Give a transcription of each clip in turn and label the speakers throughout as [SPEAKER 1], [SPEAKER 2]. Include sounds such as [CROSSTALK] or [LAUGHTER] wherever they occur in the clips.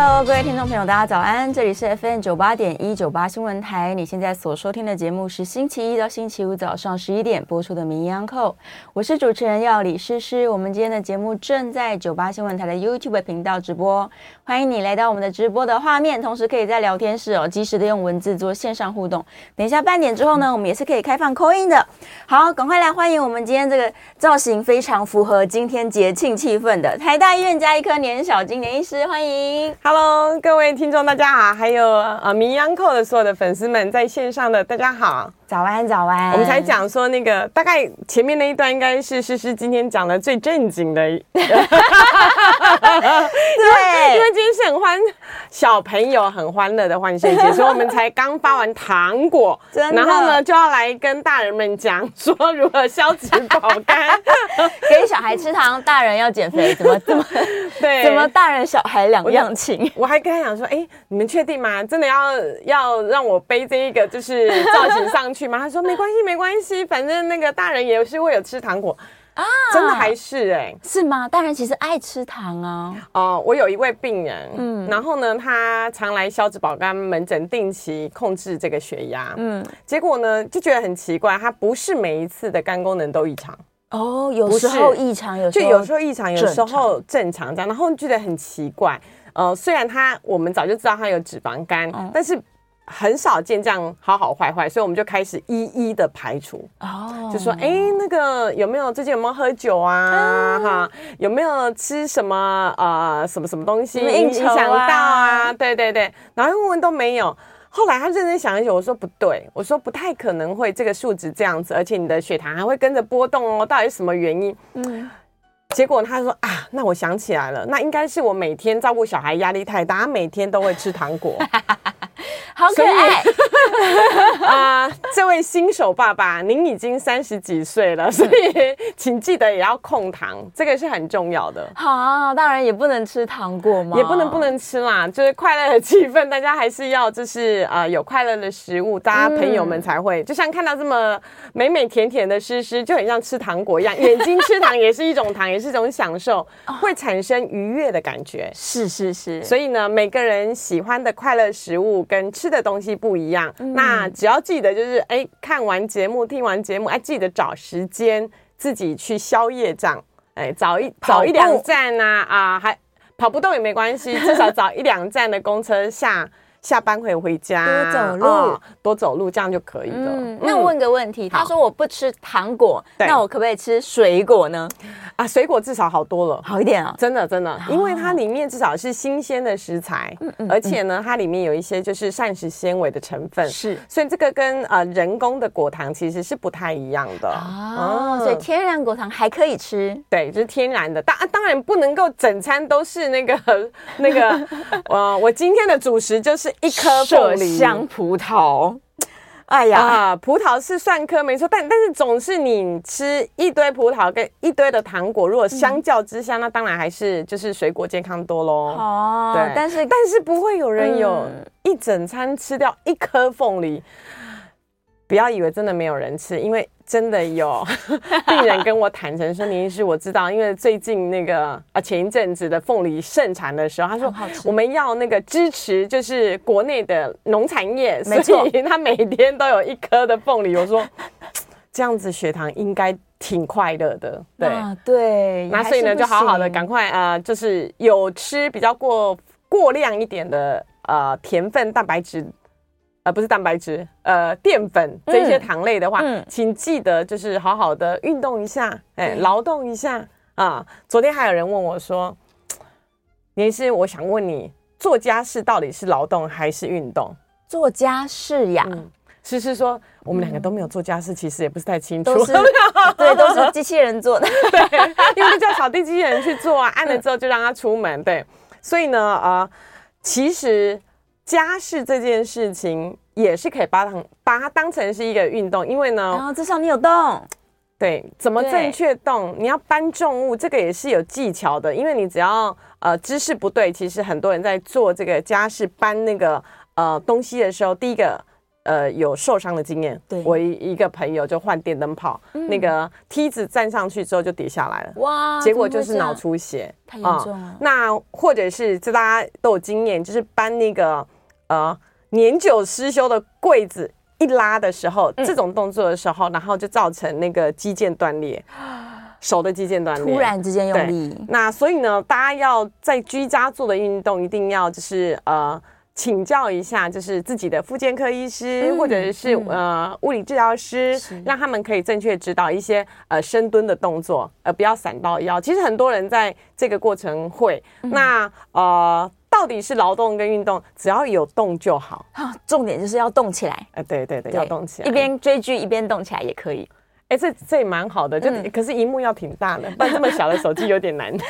[SPEAKER 1] Hello，各位听众朋友，大家早安！这里是 FM 九八点一九八新闻台。你现在所收听的节目是星期一到星期五早上十一点播出的《名医央扣》，我是主持人药李诗诗。我们今天的节目正在九八新闻台的 YouTube 频道直播，欢迎你来到我们的直播的画面，同时可以在聊天室哦，及时的用文字做线上互动。等一下半点之后呢，我们也是可以开放扣音的。好，赶快来欢迎我们今天这个造型非常符合今天节庆气氛的台大医院加医科年小金年医师，欢迎。
[SPEAKER 2] Hello，各位听众，大家好，还有呃，名医安扣的所有的粉丝们，在线上的大家好。
[SPEAKER 1] 早安，早安。
[SPEAKER 2] 我们才讲说那个，大概前面那一段应该是诗诗今天讲的最正经的。[LAUGHS] 对，因为今天是很欢，小朋友很欢乐的万圣节，所以我们才刚发完糖果，然后呢，就要来跟大人们讲说如何消脂保肝，[LAUGHS]
[SPEAKER 1] 给小孩吃糖，大人要减肥，[LAUGHS] 怎么怎么对？怎么大人小孩两样情？
[SPEAKER 2] 我还跟他讲说，哎，你们确定吗？真的要要让我背这一个就是造型上去？去吗？他说没关系，没关系，反正那个大人也是会有吃糖果啊，真的还是哎、欸，
[SPEAKER 1] 是吗？大人其实爱吃糖啊。
[SPEAKER 2] 哦、呃，我有一位病人，嗯，然后呢，他常来消脂保肝门诊，定期控制这个血压，嗯，结果呢就觉得很奇怪，他不是每一次的肝功能都异常
[SPEAKER 1] 哦，有时候异常，有
[SPEAKER 2] 就有时候异常，有时候正常这样，然后觉得很奇怪。呃，虽然他我们早就知道他有脂肪肝，嗯、但是。很少见这样好好坏坏，所以我们就开始一一的排除。哦、oh.，就说，哎、欸，那个有没有最近有没有喝酒啊？哈、啊，有没有吃什么呃什么什么东西影响到啊？对对对，然后问问都没有。后来他认真想一想，我说不对，我说不太可能会这个数值这样子，而且你的血糖还会跟着波动哦，到底是什么原因？嗯。结果他说啊，那我想起来了，那应该是我每天照顾小孩压力太大，他每天都会吃糖果，
[SPEAKER 1] 好可爱 [LAUGHS]
[SPEAKER 2] 啊、呃！这位新手爸爸，您已经三十几岁了，所以请记得也要控糖，这个是很重要的。
[SPEAKER 1] 好，当然也不能吃糖果嘛？
[SPEAKER 2] 也不能不能吃啦，就是快乐的气氛，大家还是要就是呃有快乐的食物，大家朋友们才会、嗯、就像看到这么美美甜甜的诗诗，就很像吃糖果一样，[LAUGHS] 眼睛吃糖也是一种糖。也是一种享受，会产生愉悦的感觉。
[SPEAKER 1] 是是是，
[SPEAKER 2] 所以呢，每个人喜欢的快乐食物跟吃的东西不一样。那只要记得，就是哎，看完节目、听完节目，哎，记得找时间自己去宵夜这样。哎，早一早一两站啊啊，还跑不动也没关系，至少早一两站的公车下。下班会回家，
[SPEAKER 1] 多走路，
[SPEAKER 2] 哦，多走路，这样就可以了。嗯，
[SPEAKER 1] 那我问个问题，他说我不吃糖果，那我可不可以吃水果呢？
[SPEAKER 2] 啊，水果至少好多了，
[SPEAKER 1] 好一点啊，
[SPEAKER 2] 真的真的，因为它里面至少是新鲜的食材，嗯，而且呢，它里面有一些就是膳食纤维的成分，是，所以这个跟呃人工的果糖其实是不太一样的。
[SPEAKER 1] 哦，所以天然果糖还可以吃，
[SPEAKER 2] 对，就是天然的，当当然不能够整餐都是那个 [LAUGHS] 那个，呃，我今天的主食就是。一颗麝
[SPEAKER 1] 香葡萄，哎呀，
[SPEAKER 2] 啊，葡萄是算颗没错，但但是总是你吃一堆葡萄跟一堆的糖果，如果相较之下，嗯、那当然还是就是水果健康多喽。
[SPEAKER 1] 哦，对，但是
[SPEAKER 2] 但是不会有人有一整餐吃掉一颗凤梨。不要以为真的没有人吃，因为真的有 [LAUGHS] 病人跟我坦诚说：“林医师，我知道，因为最近那个啊前一阵子的凤梨盛产的时候，他说我们要那个支持，就是国内的农产业，所以他每天都有一颗的凤梨。”我说这样子血糖应该挺快乐的，对、啊、
[SPEAKER 1] 对。
[SPEAKER 2] 那所以呢，就好好的赶快啊、呃，就是有吃比较过过量一点的呃甜分蛋白质。呃，不是蛋白质，呃，淀粉这些糖类的话，嗯嗯、请记得就是好好的运动一下，哎、欸，劳动一下啊。昨天还有人问我说：“年医师，我想问你，做家事到底是劳动还是运动？”
[SPEAKER 1] 做家事呀，
[SPEAKER 2] 诗、嗯、诗说我们两个都没有做家事，其实也不是太清楚，
[SPEAKER 1] 都是对，都是机器人做的，
[SPEAKER 2] 对，因为就叫扫地机器人去做啊，按了之后就让他出门，对，所以呢，啊、呃，其实。家事这件事情也是可以把它把它当成是一个运动，因为呢，
[SPEAKER 1] 然后至少你有动，
[SPEAKER 2] 对，怎么正确动？你要搬重物，这个也是有技巧的，因为你只要呃姿势不对，其实很多人在做这个家事搬那个呃东西的时候，第一个呃有受伤的经验。
[SPEAKER 1] 对，
[SPEAKER 2] 我一一个朋友就换电灯泡，嗯、那个梯子站上去之后就跌下来了，哇！结果就是脑出血，
[SPEAKER 1] 太严重了、嗯。
[SPEAKER 2] 那或者是这大家都有经验，就是搬那个呃年久失修的柜子一拉的时候，嗯、这种动作的时候，然后就造成那个肌腱断裂。[GASPS] 手的肌腱断裂，
[SPEAKER 1] 突然之间用力。
[SPEAKER 2] 那所以呢，大家要在居家做的运动，一定要就是呃请教一下，就是自己的复健科医师、嗯、或者是、嗯、呃物理治疗师，让他们可以正确指导一些呃深蹲的动作，呃不要闪到腰。其实很多人在这个过程会，嗯、那呃到底是劳动跟运动，只要有动就好。
[SPEAKER 1] 重点就是要动起来。
[SPEAKER 2] 呃对对对，对要动起来，
[SPEAKER 1] 一边追剧一边动起来也可以。
[SPEAKER 2] 哎，这这也蛮好的，就、嗯、可是荧幕要挺大的，[LAUGHS] 不然这么小的手机有点难。[LAUGHS]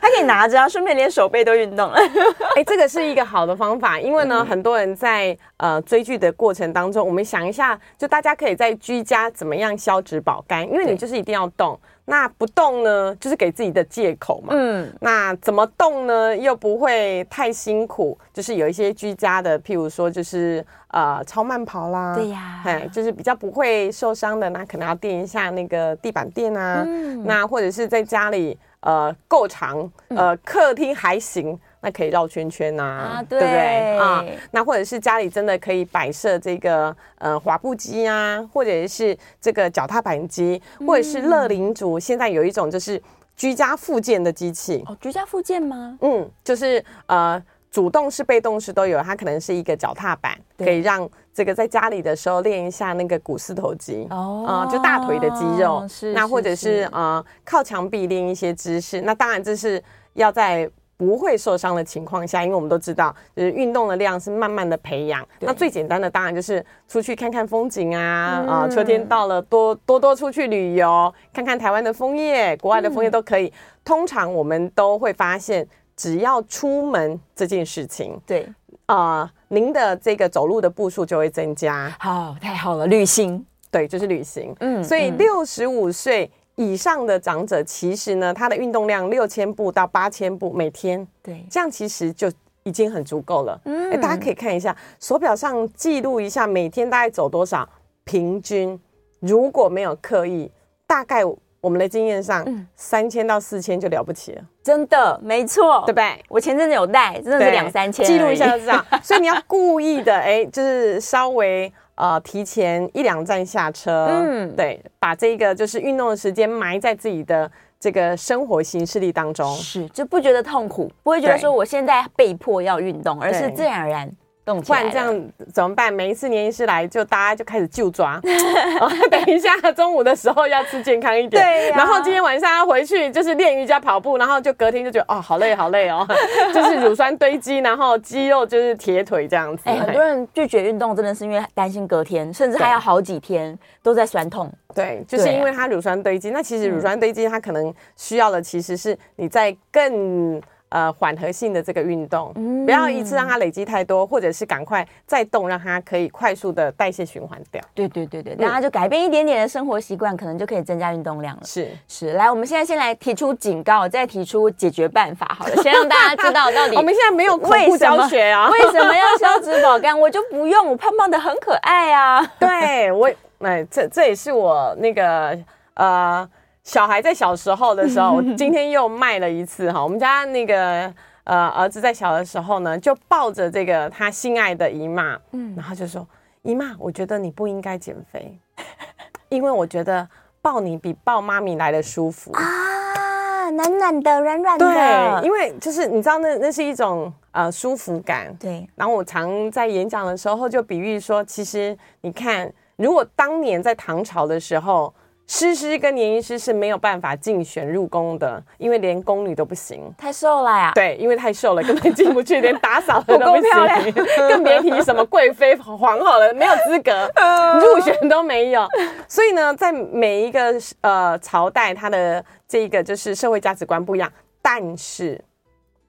[SPEAKER 1] 他可以拿着啊，顺便连手背都运动了。[LAUGHS]
[SPEAKER 2] 哎，这个是一个好的方法，因为呢，嗯、很多人在呃追剧的过程当中，我们想一下，就大家可以在居家怎么样消脂保肝，因为你就是一定要动。那不动呢，就是给自己的借口嘛。嗯，那怎么动呢？又不会太辛苦，就是有一些居家的，譬如说，就是呃，超慢跑啦。
[SPEAKER 1] 对呀，
[SPEAKER 2] 哎，就是比较不会受伤的，那可能要垫一下那个地板垫啊。嗯，那或者是在家里呃够长，呃，客厅还行。那可以绕圈圈呐、啊啊，对不对啊？那或者是家里真的可以摆设这个呃滑步机啊，或者是这个脚踏板机，或者是乐龄族。现在有一种就是居家复健的机器
[SPEAKER 1] 哦，居家复健吗？
[SPEAKER 2] 嗯，就是呃主动式、被动式都有。它可能是一个脚踏板，可以让这个在家里的时候练一下那个股四头肌哦，就大腿的肌肉。是，那或者是，是呃靠墙壁练一些姿势。那当然这是要在。不会受伤的情况下，因为我们都知道，就是运动的量是慢慢的培养。那最简单的当然就是出去看看风景啊，啊、嗯呃，秋天到了，多多多出去旅游，看看台湾的枫叶，国外的枫叶都可以。嗯、通常我们都会发现，只要出门这件事情，
[SPEAKER 1] 对，
[SPEAKER 2] 啊、呃，您的这个走路的步数就会增加。
[SPEAKER 1] 好，太好了，旅行，
[SPEAKER 2] 对，就是旅行。嗯，所以六十五岁。以上的长者，其实呢，他的运动量六千步到八千步每天，
[SPEAKER 1] 对，
[SPEAKER 2] 这样其实就已经很足够了。嗯，哎，大家可以看一下手表上记录一下，每天大概走多少，平均如果没有刻意，大概我们的经验上，三千到四千就了不起了。
[SPEAKER 1] 真的，没错，
[SPEAKER 2] 对不对？
[SPEAKER 1] 我前阵子有带，真的是两三千，
[SPEAKER 2] 记录一下就知道。所以你要故意的，哎，就是稍微。呃，提前一两站下车，嗯，对，把这个就是运动的时间埋在自己的这个生活形式力当中，
[SPEAKER 1] 是就不觉得痛苦，不会觉得说我现在被迫要运动，而是自然而然。
[SPEAKER 2] 不然这样怎么办？每一次年医师来，就大家就开始就抓。[LAUGHS] 等一下中午的时候要吃健康一点，对、啊。然后今天晚上要回去就是练瑜伽、跑步，然后就隔天就觉得哦，好累，好累哦，[LAUGHS] 就是乳酸堆积，然后肌肉就是铁腿这样子。
[SPEAKER 1] 哎、欸，很多人拒绝运动，真的是因为担心隔天，甚至还要好几天都在酸痛。
[SPEAKER 2] 对，就是因为它乳酸堆积。那其实乳酸堆积，它可能需要的其实是你在更。呃，缓和性的这个运动，嗯，不要一次让它累积太多，或者是赶快再动，让它可以快速的代谢循环掉。
[SPEAKER 1] 对对对对，大家就改变一点点的生活习惯，可能就可以增加运动量了。
[SPEAKER 2] 是
[SPEAKER 1] 是，来，我们现在先来提出警告，再提出解决办法，好了，[LAUGHS] 先让大家知道到底。
[SPEAKER 2] 我们现在没有恐怖教学啊，
[SPEAKER 1] 为什么要消脂保肝？我就不用，我胖胖的很可爱啊。
[SPEAKER 2] 对我，哎，这这也是我那个呃。小孩在小时候的时候，[LAUGHS] 我今天又卖了一次哈。我们家那个呃儿子在小的时候呢，就抱着这个他心爱的姨妈，嗯，然后就说：“姨妈，我觉得你不应该减肥，[LAUGHS] 因为我觉得抱你比抱妈咪来的舒服
[SPEAKER 1] 啊，暖暖的，软软的。”
[SPEAKER 2] 对，因为就是你知道那那是一种呃舒服感。
[SPEAKER 1] 对。
[SPEAKER 2] 然后我常在演讲的时候就比喻说，其实你看，如果当年在唐朝的时候。诗诗跟年医师是没有办法竞选入宫的，因为连宫女都不行，
[SPEAKER 1] 太瘦了呀。
[SPEAKER 2] 对，因为太瘦了，根本进不去，[LAUGHS] 连打扫的都不行，[LAUGHS] 更别提什么贵妃、皇后了，没有资格 [LAUGHS] 入选都没有。所以呢，在每一个呃朝代，它的这个就是社会价值观不一样。但是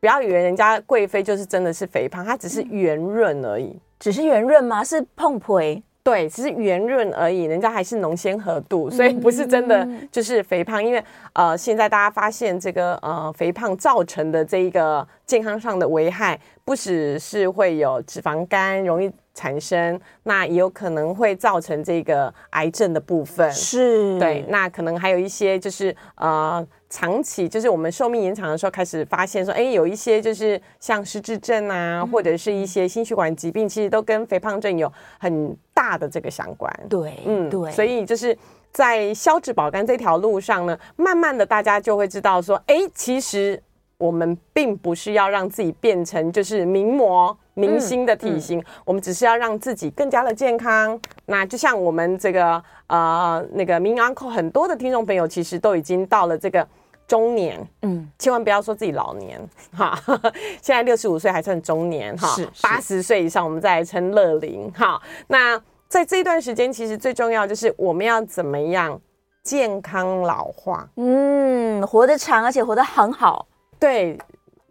[SPEAKER 2] 不要以为人家贵妃就是真的是肥胖，她只是圆润而已，
[SPEAKER 1] 只是圆润吗？是碰腿。
[SPEAKER 2] 对，只是圆润而已，人家还是浓纤合度，所以不是真的就是肥胖。因为呃，现在大家发现这个呃肥胖造成的这一个健康上的危害，不只是会有脂肪肝，容易产生，那也有可能会造成这个癌症的部分。
[SPEAKER 1] 是，
[SPEAKER 2] 对，那可能还有一些就是呃。长期就是我们寿命延长的时候，开始发现说，哎，有一些就是像失智症啊，或者是一些心血管疾病，其实都跟肥胖症有很大的这个相关。
[SPEAKER 1] 对，嗯，对。
[SPEAKER 2] 所以就是在消脂保肝这条路上呢，慢慢的大家就会知道说，哎，其实我们并不是要让自己变成就是名模明星的体型，嗯嗯、我们只是要让自己更加的健康。那就像我们这个呃那个名医 Uncle 很多的听众朋友，其实都已经到了这个。中年，嗯，千万不要说自己老年哈。[LAUGHS] 现在六十五岁还算中年哈，八十岁以上我们再来称乐龄哈。那在这一段时间，其实最重要就是我们要怎么样健康老化，
[SPEAKER 1] 嗯，活得长而且活得很好，
[SPEAKER 2] 对。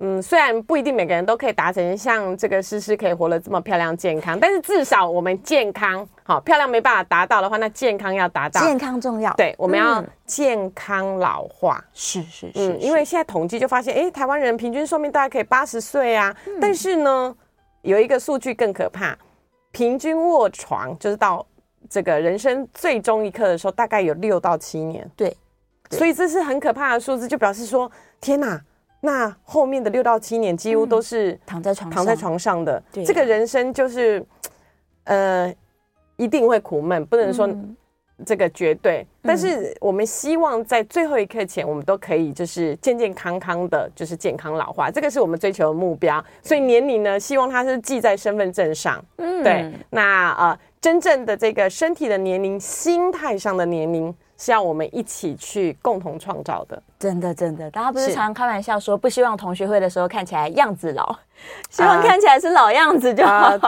[SPEAKER 2] 嗯，虽然不一定每个人都可以达成像这个诗诗可以活得这么漂亮健康，但是至少我们健康好，漂亮没办法达到的话，那健康要达到。
[SPEAKER 1] 健康重要。
[SPEAKER 2] 对，我们要健康老化。
[SPEAKER 1] 是是是。
[SPEAKER 2] 嗯，因为现在统计就发现，哎，台湾人平均寿命大概可以八十岁啊。嗯。但是呢，有一个数据更可怕，平均卧床就是到这个人生最终一刻的时候，大概有六到七年。
[SPEAKER 1] 对。
[SPEAKER 2] 所以这是很可怕的数字，就表示说，天哪！那后面的六到七年几乎都是
[SPEAKER 1] 躺在床
[SPEAKER 2] 躺在床上的，这个人生就是，呃，一定会苦闷，不能说这个绝对，但是我们希望在最后一刻前，我们都可以就是健健康康的，就是健康老化，这个是我们追求的目标。所以年龄呢，希望它是记在身份证上，嗯，对。那呃，真正的这个身体的年龄，心态上的年龄。是要我们一起去共同创造的，
[SPEAKER 1] 真的真的，大家不是常常开玩笑说不希望同学会的时候看起来样子老，[LAUGHS] 希望看起来是老样子就好。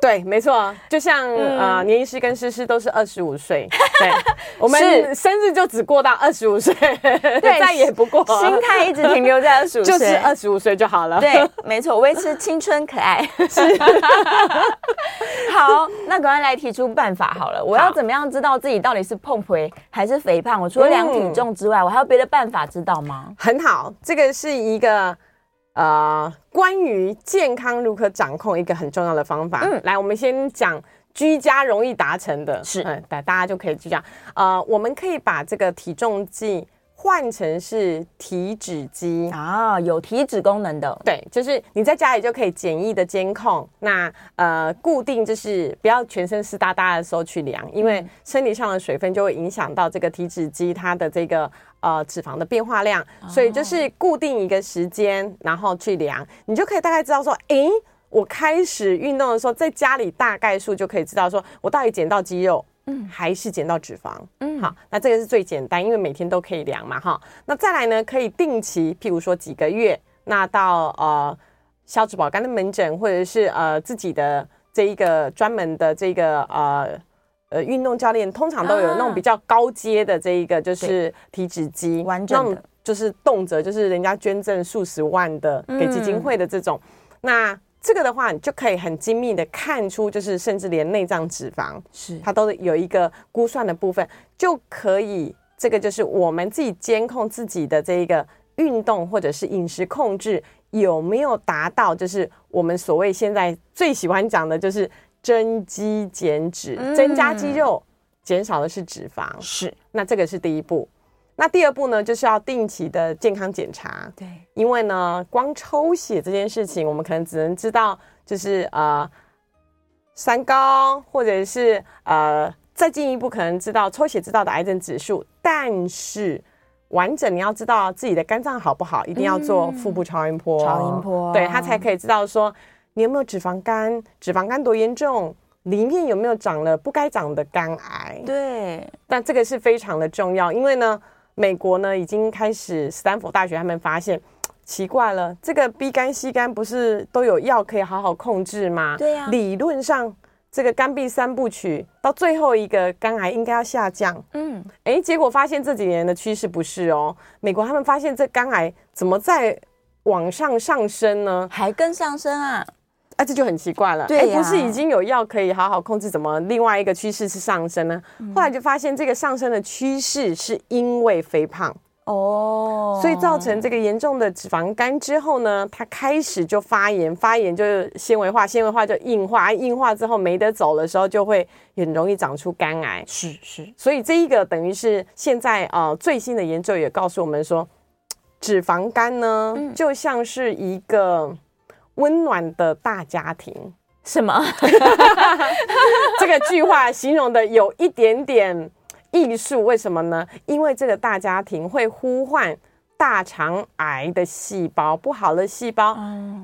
[SPEAKER 1] 对，没错，就像、嗯、呃，年医师跟诗诗都是二十五岁，[LAUGHS] 对，我们生日就只过到二十五岁，对，[LAUGHS] 再也不过，
[SPEAKER 2] 心态一直停留在二十五岁，就是二十五岁就好了。
[SPEAKER 1] 对，没错，维持青春可爱。是，好，那赶快来提出办法好了，我要怎么样知道自己到底是碰肥还是肥胖？我除了量体重之外，嗯、我还有别的办法知道吗？
[SPEAKER 2] 很好，这个是一个。呃，关于健康如何掌控一个很重要的方法，嗯，来，我们先讲居家容易达成的，是，嗯，大大家就可以居家。呃，我们可以把这个体重计换成是体脂机
[SPEAKER 1] 啊，有体脂功能的，
[SPEAKER 2] 对，就是你在家里就可以简易的监控。那呃，固定就是不要全身湿哒哒的时候去量，因为身体上的水分就会影响到这个体脂机它的这个。呃，脂肪的变化量，所以就是固定一个时间，然后去量，你就可以大概知道说，诶，我开始运动的时候，在家里大概数就可以知道说，我到底减到肌肉，嗯，还是减到脂肪，嗯，好，那这个是最简单，因为每天都可以量嘛，哈。那再来呢，可以定期，譬如说几个月，那到呃消脂保肝的门诊，或者是呃自己的这一个专门的这个呃。呃，运动教练通常都有那种比较高阶的这一个，就是体脂机，
[SPEAKER 1] 完整的，
[SPEAKER 2] 就是动辄就是人家捐赠数十万的给基金会的这种。嗯、那这个的话，你就可以很精密的看出，就是甚至连内脏脂肪是它都有一个估算的部分，就可以这个就是我们自己监控自己的这一个运动或者是饮食控制有没有达到，就是我们所谓现在最喜欢讲的就是。增肌减脂，增加肌肉，减少的是脂肪。是，那这个是第一步。那第二步呢，就是要定期的健康检查。对，因为呢，光抽血这件事情，我们可能只能知道，就是呃，三高，或者是呃，再进一步可能知道抽血知道的癌症指数。但是完整你要知道自己的肝脏好不好，一定要做腹部超音波。
[SPEAKER 1] 超音波，
[SPEAKER 2] 对，他才可以知道说。你有没有脂肪肝？脂肪肝多严重？里面有没有长了不该长的肝癌？
[SPEAKER 1] 对，
[SPEAKER 2] 但这个是非常的重要，因为呢，美国呢已经开始，斯坦福大学他们发现，奇怪了，这个 B 肝、C 肝不是都有药可以好好控制吗？
[SPEAKER 1] 对呀、啊，
[SPEAKER 2] 理论上这个肝壁三部曲到最后一个肝癌应该要下降。嗯，哎，结果发现这几年的趋势不是哦，美国他们发现这肝癌怎么在往上上升呢？
[SPEAKER 1] 还更上升啊！
[SPEAKER 2] 啊，这就很奇怪了。对、啊，不是已经有药可以好好控制，怎么另外一个趋势是上升呢？嗯、后来就发现这个上升的趋势是因为肥胖哦，所以造成这个严重的脂肪肝之后呢，它开始就发炎，发炎就是纤维化，纤维化就硬化，硬化之后没得走的时候，就会很容易长出肝癌。
[SPEAKER 1] 是是，
[SPEAKER 2] 所以这一个等于是现在呃最新的研究也告诉我们说，脂肪肝呢就像是一个温暖的大家庭。
[SPEAKER 1] 什么？[LAUGHS]
[SPEAKER 2] 这个句话形容的有一点点艺术，为什么呢？因为这个大家庭会呼唤大肠癌的细胞，不好的细胞，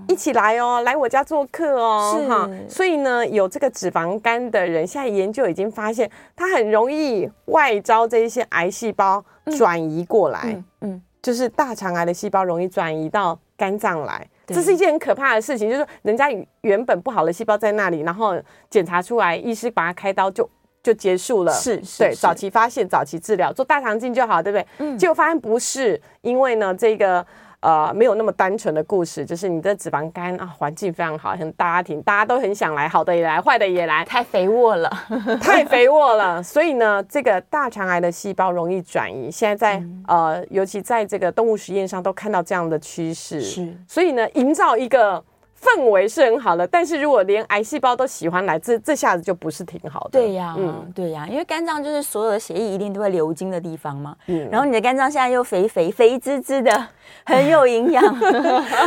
[SPEAKER 2] 一起来哦，来我家做客哦，哈。所以呢，有这个脂肪肝的人，现在研究已经发现，他很容易外招这一些癌细胞转移过来，嗯，嗯，就是大肠癌的细胞容易转移到肝脏来。这是一件很可怕的事情，就是说人家原本不好的细胞在那里，然后检查出来，医师把它开刀就就结束了。是，是对，早期发现，早期治疗，做大肠镜就好，对不对？嗯。结果发现不是，因为呢，这个。呃，没有那么单纯的故事，就是你的脂肪肝啊，环境非常好，很大家庭，大家都很想来，好的也来，坏的也来，
[SPEAKER 1] 太肥沃了，[LAUGHS]
[SPEAKER 2] 太肥沃了。所以呢，这个大肠癌的细胞容易转移，现在在、嗯、呃，尤其在这个动物实验上都看到这样的趋势。是，所以呢，营造一个。氛围是很好的，但是如果连癌细胞都喜欢来，这这下子就不是挺好的。
[SPEAKER 1] 对呀，嗯，对呀，因为肝脏就是所有的血液一定都会流经的地方嘛。嗯，然后你的肝脏现在又肥肥肥滋滋的，很有营养。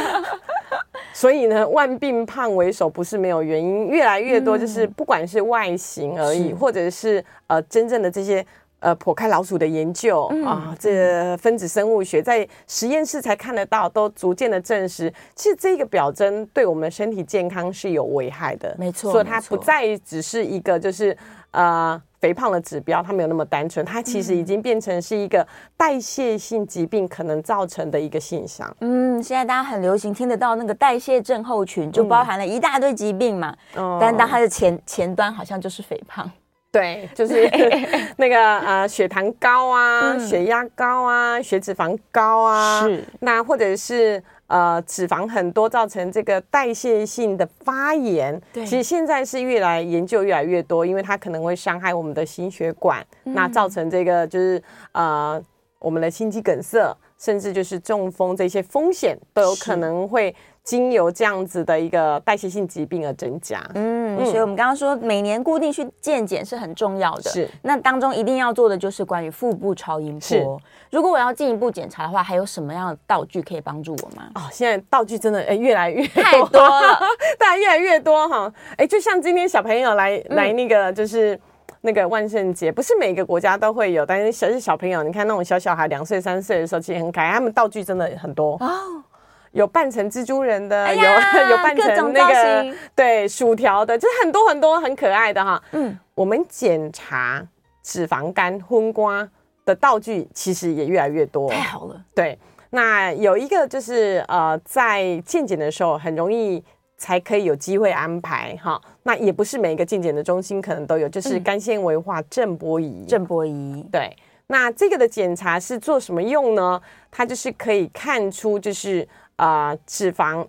[SPEAKER 1] [LAUGHS]
[SPEAKER 2] 所以呢，万病胖为首不是没有原因，越来越多就是不管是外形而已，嗯、或者是呃真正的这些。呃，剖开老鼠的研究、嗯、啊，这个、分子生物学在实验室才看得到，都逐渐的证实，其实这个表征对我们身体健康是有危害的。
[SPEAKER 1] 没错，
[SPEAKER 2] 所以它不再只是一个就是呃肥胖的指标，它没有那么单纯，它其实已经变成是一个代谢性疾病可能造成的一个现象。
[SPEAKER 1] 嗯，现在大家很流行听得到那个代谢症候群，就包含了一大堆疾病嘛。嗯、但当它的前前端好像就是肥胖。
[SPEAKER 2] 对，就是 [LAUGHS] 那个呃，血糖高啊，嗯、血压高啊，血脂肪高啊，是那或者是呃脂肪很多，造成这个代谢性的发炎。对，其实现在是越来研究越来越多，因为它可能会伤害我们的心血管，嗯、那造成这个就是呃我们的心肌梗塞，甚至就是中风这些风险都有可能会。经由这样子的一个代谢性疾病而增加，
[SPEAKER 1] 嗯，所以我们刚刚说每年固定去健检是很重要的，
[SPEAKER 2] 是。
[SPEAKER 1] 那当中一定要做的就是关于腹部超音波。是。如果我要进一步检查的话，还有什么样的道具可以帮助我吗？
[SPEAKER 2] 哦，现在道具真的哎越来越多
[SPEAKER 1] 太多了，[LAUGHS]
[SPEAKER 2] 大家越来越多哈。哎，就像今天小朋友来来那个就是那个万圣节，不是每个国家都会有，但是小小朋友，你看那种小小孩两岁三岁的时候，其实很可爱，他们道具真的很多哦。有扮成蜘蛛人的，哎、有 [LAUGHS] 有扮成那个对薯条的，就是很多很多很可爱的哈。嗯，我们检查脂肪肝、荤瓜的道具其实也越来越多，
[SPEAKER 1] 太好了。
[SPEAKER 2] 对，那有一个就是呃，在健检的时候很容易才可以有机会安排哈。那也不是每一个健检的中心可能都有，就是肝纤维化震波仪。
[SPEAKER 1] 震波仪，
[SPEAKER 2] 对。那这个的检查是做什么用呢？它就是可以看出就是。啊、呃，脂肪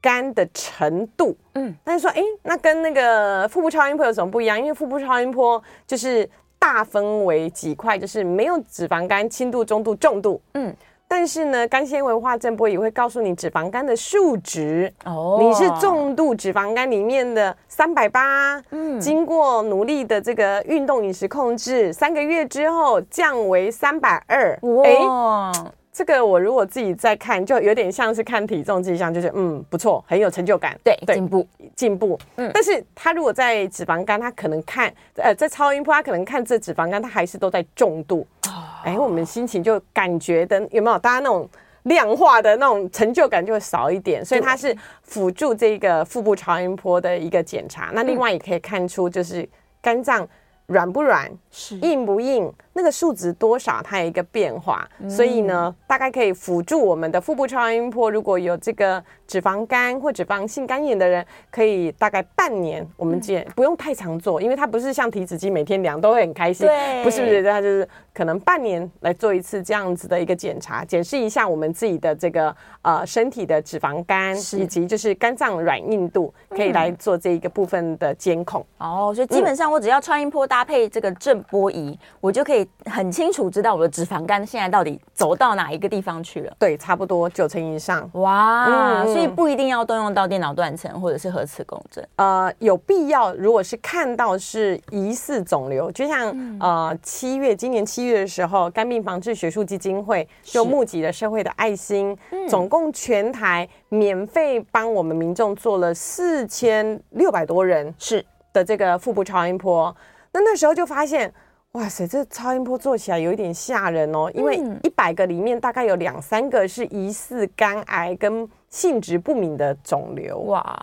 [SPEAKER 2] 肝的程度，嗯，但是说，哎，那跟那个腹部超音波有什么不一样？因为腹部超音波就是大分为几块，就是没有脂肪肝，轻度、中度、重度，嗯，但是呢，肝纤维化振波也会告诉你脂肪肝的数值，哦，你是重度脂肪肝里面的三百八，嗯，经过努力的这个运动饮食控制，三个月之后降为三百二，哇。这个我如果自己在看，就有点像是看体重迹象，就是嗯不错，很有成就感，
[SPEAKER 1] 对进步
[SPEAKER 2] 进步。嗯，但是他如果在脂肪肝，他可能看呃在超音波，他可能看这脂肪肝，他还是都在重度。哦，哎，我们心情就感觉的有没有？大家那种量化的那种成就感就会少一点，所以它是辅助这个腹部超音波的一个检查。那另外也可以看出就是肝脏软不软，是硬不硬。那个数值多少，它有一个变化，嗯、所以呢，大概可以辅助我们的腹部超音波。如果有这个脂肪肝或脂肪性肝炎的人，可以大概半年我们检，嗯、不用太常做，因为它不是像体脂机每天量都会很开心，对，不是不是，它就是可能半年来做一次这样子的一个检查，检视一下我们自己的这个呃身体的脂肪肝以及就是肝脏软硬度，可以来做这一个部分的监控。
[SPEAKER 1] 哦，所以基本上我只要超音波搭配这个震波仪，我就可以。很清楚知道我的脂肪肝现在到底走到哪一个地方去了。
[SPEAKER 2] 对，差不多九成以上。
[SPEAKER 1] 哇，嗯、所以不一定要动用到电脑断层或者是核磁共振。
[SPEAKER 2] 呃，有必要，如果是看到是疑似肿瘤，就像、嗯、呃七月今年七月的时候，肝病防治学术基金会就募集了社会的爱心，嗯、总共全台免费帮我们民众做了四千六百多人是的这个腹部超音波。那那时候就发现，哇塞，这超音波做起来有一点吓人哦，因为一百个里面大概有两三个是疑似肝癌跟性质不明的肿瘤。哇，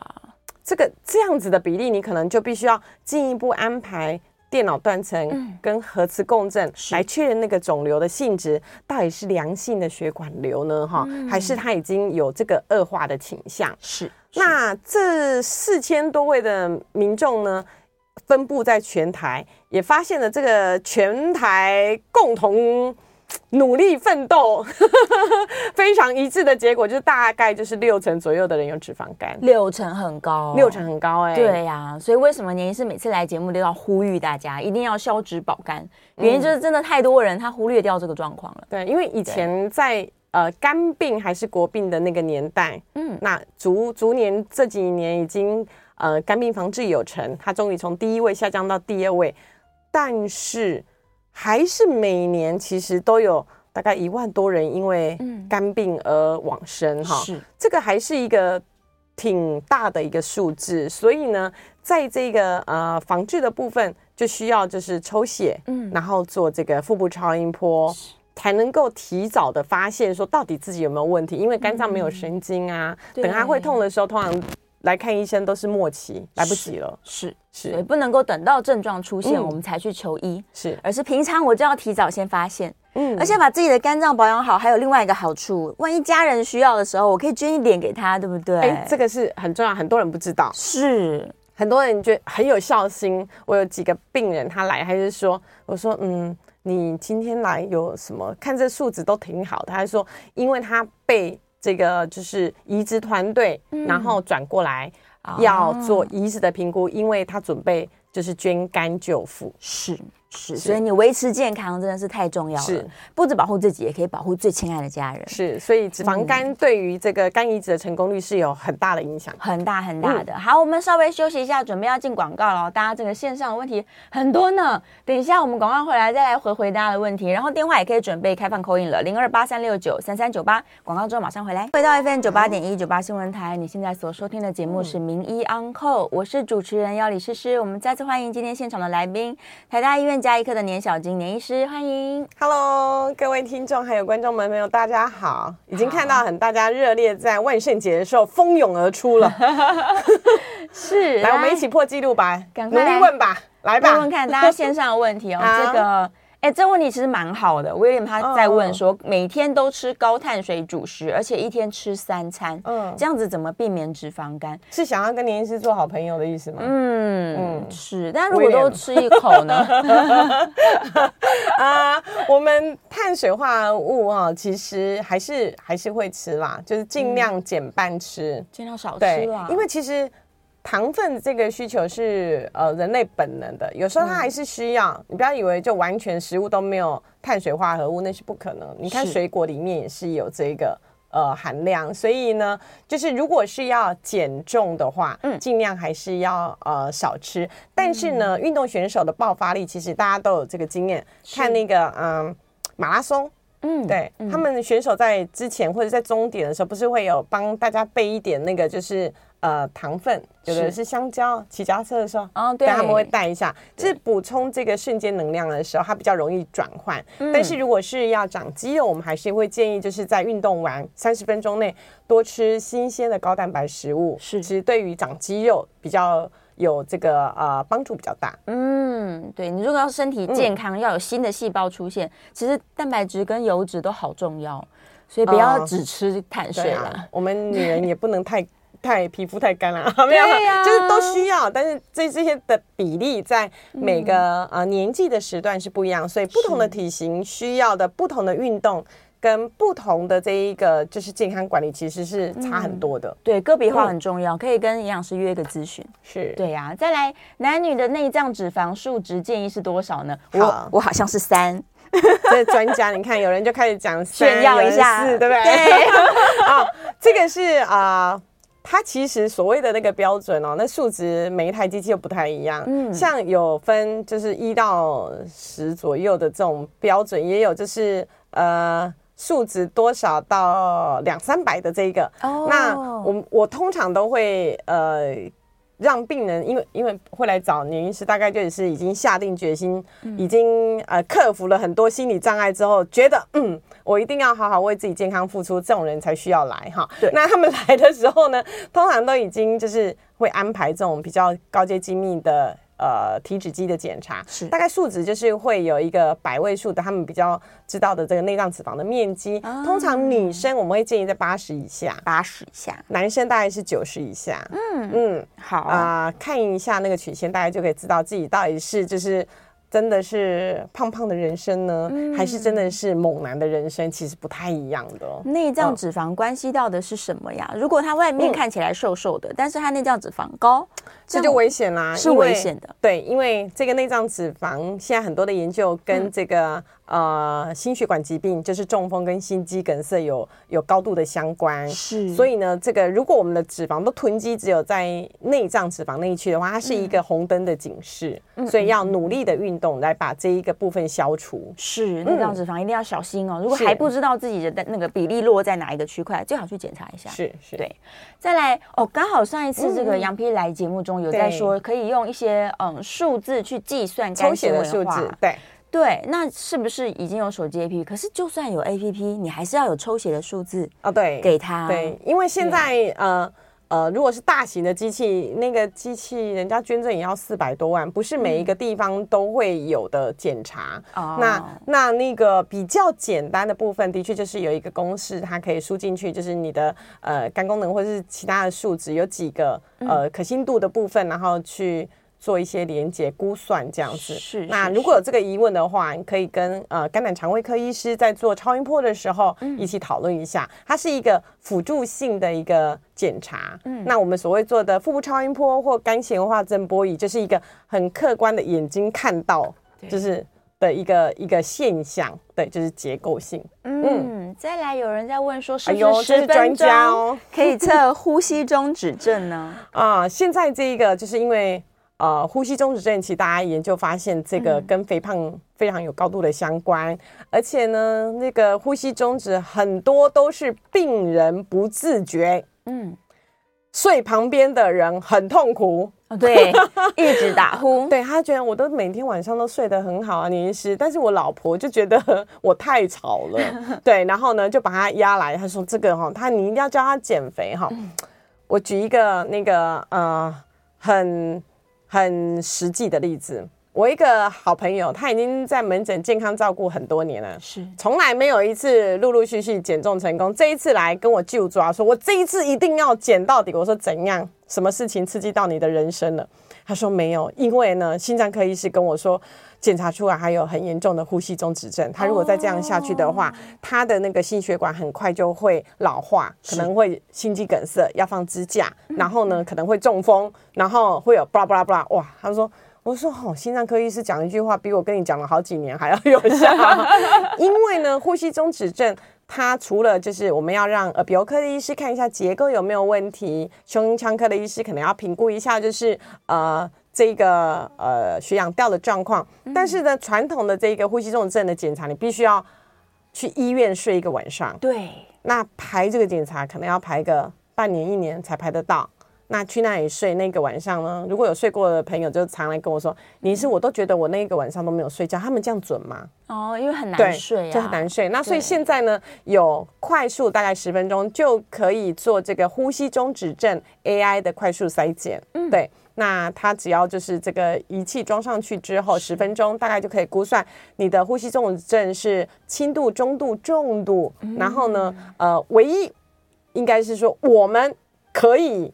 [SPEAKER 2] 这个这样子的比例，你可能就必须要进一步安排电脑断层跟核磁共振来确认那个肿瘤的性质到底是良性的血管瘤呢？哈，还是它已经有这个恶化的倾向？是。那这四千多位的民众呢？分布在全台，也发现了这个全台共同努力奋斗，[LAUGHS] 非常一致的结果，就是大概就是六成左右的人有脂肪肝，
[SPEAKER 1] 六成很高，
[SPEAKER 2] 六成很高哎、欸，
[SPEAKER 1] 对呀、啊，所以为什么年医师每次来节目都要呼吁大家一定要消脂保肝？原因就是真的太多人他忽略掉这个状况了。
[SPEAKER 2] 对，因为以前在呃肝病还是国病的那个年代，嗯，那逐逐年这几年已经。呃，肝病防治有成，它终于从第一位下降到第二位，但是还是每年其实都有大概一万多人因为肝病而往生哈。是，这个还是一个挺大的一个数字，所以呢，在这个呃防治的部分，就需要就是抽血，嗯，然后做这个腹部超音波，才能够提早的发现说到底自己有没有问题，因为肝脏没有神经啊，等它会痛的时候，通常。来看医生都是末期，来不及了。
[SPEAKER 1] 是是，也不能够等到症状出现我们才去求医，是，而是平常我就要提早先发现。嗯，而且把自己的肝脏保养好，还有另外一个好处，万一家人需要的时候，我可以捐一点给他，对不对？
[SPEAKER 2] 哎，这个是很重要，很多人不知道。
[SPEAKER 1] 是，
[SPEAKER 2] 很多人觉得很有孝心。我有几个病人，他来还是说，我说，嗯，你今天来有什么？看这数值都挺好的。他还说，因为他被。这个就是移植团队，然后转过来要做移植的评估，因为他准备就是捐肝救父。是。是，所以你维持健康真的是太重要了。是，不止保护自己，也可以保护最亲爱的家人。是，所以脂肪肝对于这个肝移植的成功率是有很大的影响，很大很大的。好，我们稍微休息一下，准备要进广告了。大家这个线上的问题很多呢，等一下我们广告回来再来回回大家的问题。然后电话也可以准备开放 call in 了，零二八三六九三三九八。广告之后马上回来。回到 FM 九八点一九八新闻台，你现在所收听的节目是名医 Uncle 我是主持人要李诗诗。我们再次欢迎今天现场的来宾，台大医院家医科的年小金年医师，欢迎，Hello，各位听众还有观众们朋友，大家好！已经看到很大家热烈在万圣节的时候蜂拥而出了，[LAUGHS] 是，[LAUGHS] 来，来我们一起破纪录吧，赶快努力问吧，来吧，
[SPEAKER 1] 问问看大家线上的问题哦，[LAUGHS] 这个。哎，这问题其实蛮好的。威廉他在问说，每天都吃高碳水主食，而且一天吃三餐，嗯，这样子怎么避免脂肪肝？
[SPEAKER 2] 是想要跟年医师做好朋友的意思吗？
[SPEAKER 1] 嗯嗯，是。但如果都吃一口呢？[LAUGHS]
[SPEAKER 2] 啊，我们碳水化合物啊，其实还是还是会吃啦，就是尽量减半吃，
[SPEAKER 1] 尽量少吃啦。
[SPEAKER 2] 因为其实。糖分这个需求是呃人类本能的，有时候它还是需要。嗯、你不要以为就完全食物都没有碳水化合物，那是不可能。你看水果里面也是有这个呃含量，所以呢，就是如果是要减重的话，嗯，尽量还是要呃少吃。但是呢，运动选手的爆发力其实大家都有这个经验，看那个嗯、呃、马拉松，嗯，对，嗯、他们选手在之前或者在终点的时候，不是会有帮大家备一点那个就是。呃，糖分有的是香蕉，骑脚踏车的时候，哦，对，他们会带一下，就是补充这个瞬间能量的时候，它比较容易转换。嗯、但是如果是要长肌肉，我们还是会建议，就是在运动完三十分钟内多吃新鲜的高蛋白食物，是，其实对于长肌肉比较有这个呃帮助比较大。
[SPEAKER 1] 嗯，对，你如果要身体健康，嗯、要有新的细胞出现，其实蛋白质跟油脂都好重要，所以不要只吃碳水了、呃啊。
[SPEAKER 2] 我们女人也不能太。太皮肤太干了，没有，啊、就是都需要，但是这这些的比例在每个、嗯、呃年纪的时段是不一样，所以不同的体型需要的不同的运动跟不同的这一个就是健康管理其实是差很多的。嗯、
[SPEAKER 1] 对，个别化很重要，可以跟营养师约个咨询。
[SPEAKER 2] 是
[SPEAKER 1] 对呀、啊，再来男女的内脏脂肪数值建议是多少呢？我我好像是三。[LAUGHS]
[SPEAKER 2] 这专家，你看有人就开始讲
[SPEAKER 1] 炫耀一下，
[SPEAKER 2] 对不对？
[SPEAKER 1] 对，[LAUGHS]
[SPEAKER 2] 啊，这个是啊。呃它其实所谓的那个标准哦，那数值每一台机器又不太一样。嗯，像有分就是一到十左右的这种标准，也有就是呃数值多少到两三百的这个。哦，那我我通常都会呃。让病人因为因为会来找您医师，大概就是已经下定决心，嗯、已经呃克服了很多心理障碍之后，觉得嗯，我一定要好好为自己健康付出，这种人才需要来哈。对，那他们来的时候呢，通常都已经就是会安排这种比较高阶机密的。呃，体脂机的检查是大概数值就是会有一个百位数的，他们比较知道的这个内脏脂肪的面积。哦、通常女生我们会建议在八十以下，
[SPEAKER 1] 八十以下，
[SPEAKER 2] 男生大概是九十以下。嗯嗯，好啊、呃，看一下那个曲线，大概就可以知道自己到底是就是。真的是胖胖的人生呢，嗯、还是真的是猛男的人生？其实不太一样的。
[SPEAKER 1] 内脏脂肪关系到的是什么呀？嗯、如果他外面看起来瘦瘦的，嗯、但是他内脏脂肪高，
[SPEAKER 2] 这就危险啦，
[SPEAKER 1] 是危险的。
[SPEAKER 2] 对，因为这个内脏脂肪，现在很多的研究跟这个。嗯呃，心血管疾病就是中风跟心肌梗塞有有高度的相关，是。所以呢，这个如果我们的脂肪都囤积只有在内脏脂肪那一区的话，它是一个红灯的警示，嗯、所以要努力的运动来把这一个部分消除。
[SPEAKER 1] 是，内脏脂肪一定要小心哦。如果还不知道自己的那个比例落在哪一个区块，最好去检查一下。
[SPEAKER 2] 是是，
[SPEAKER 1] 对。再来哦，刚好上一次这个杨皮来节目中有在说，可以用一些嗯数字去计算抽血的数
[SPEAKER 2] 字，
[SPEAKER 1] 对。对，那是不是已经有手机 APP？可是就算有 APP，你还是要有抽血的数字
[SPEAKER 2] 啊。对，
[SPEAKER 1] 给他。
[SPEAKER 2] 对，因为现在对呃呃，如果是大型的机器，那个机器人家捐赠也要四百多万，不是每一个地方都会有的检查。嗯、那那那个比较简单的部分，的确就是有一个公式，它可以输进去，就是你的呃肝功能或者是其他的数值，有几个呃可信度的部分，然后去。做一些连接估算这样子，是。是那如果有这个疑问的话，你可以跟呃肝胆肠胃科医师在做超音波的时候一起讨论一下。它是一个辅助性的一个检查。嗯。那我们所谓做的腹部超音波或肝纤维化增波仪，就是一个很客观的眼睛看到，就是的一个一个现象。对，就是结构性。嗯。
[SPEAKER 1] 嗯再来，有人在问说，是不是十分钟可以测呼吸中止症呢？[LAUGHS]
[SPEAKER 2] 啊，现在这一个就是因为。呃，呼吸中止症其实大家研究发现，这个跟肥胖非常有高度的相关，嗯、而且呢，那个呼吸中止很多都是病人不自觉，嗯，睡旁边的人很痛苦，
[SPEAKER 1] 对，一直打呼，[LAUGHS]
[SPEAKER 2] 对，他觉得我都每天晚上都睡得很好啊，年医师，但是我老婆就觉得 [LAUGHS] 我太吵了，[LAUGHS] 对，然后呢就把他压来，他说这个哈，他你一定要教他减肥哈，嗯、我举一个那个呃很。很实际的例子，我一个好朋友，他已经在门诊健康照顾很多年了，是从来没有一次陆陆续续减重成功。这一次来跟我就抓，说我这一次一定要减到底。我说怎样？什么事情刺激到你的人生了？他说没有，因为呢，心脏科医师跟我说。检查出来还有很严重的呼吸中止症，他如果再这样下去的话，他的那个心血管很快就会老化，可能会心肌梗塞，要放支架，然后呢可能会中风，然后会有巴拉巴拉巴拉，哇！他说，我说哦，心脏科医师讲一句话比我跟你讲了好几年还要有效，[LAUGHS] 因为呢，呼吸中止症它除了就是我们要让耳鼻喉科的医师看一下结构有没有问题，胸腔科的医师可能要评估一下，就是呃。这个呃血氧掉的状况，但是呢，传统的这个呼吸中止症的检查，你必须要去医院睡一个晚上。对，那排这个检查可能要排个半年一年才排得到。那去那里睡那个晚上呢？如果有睡过的朋友，就常来跟我说：“你是我都觉得我那个晚上都没有睡觉。”他们这样准吗？
[SPEAKER 1] 哦，因为很难睡啊，
[SPEAKER 2] 就很难睡。那所以现在呢，有快速大概十分钟就可以做这个呼吸中止症 AI 的快速筛检。嗯，对。那它只要就是这个仪器装上去之后，十分钟大概就可以估算你的呼吸中止症是轻度、中度、重度。然后呢，呃，唯一应该是说我们可以，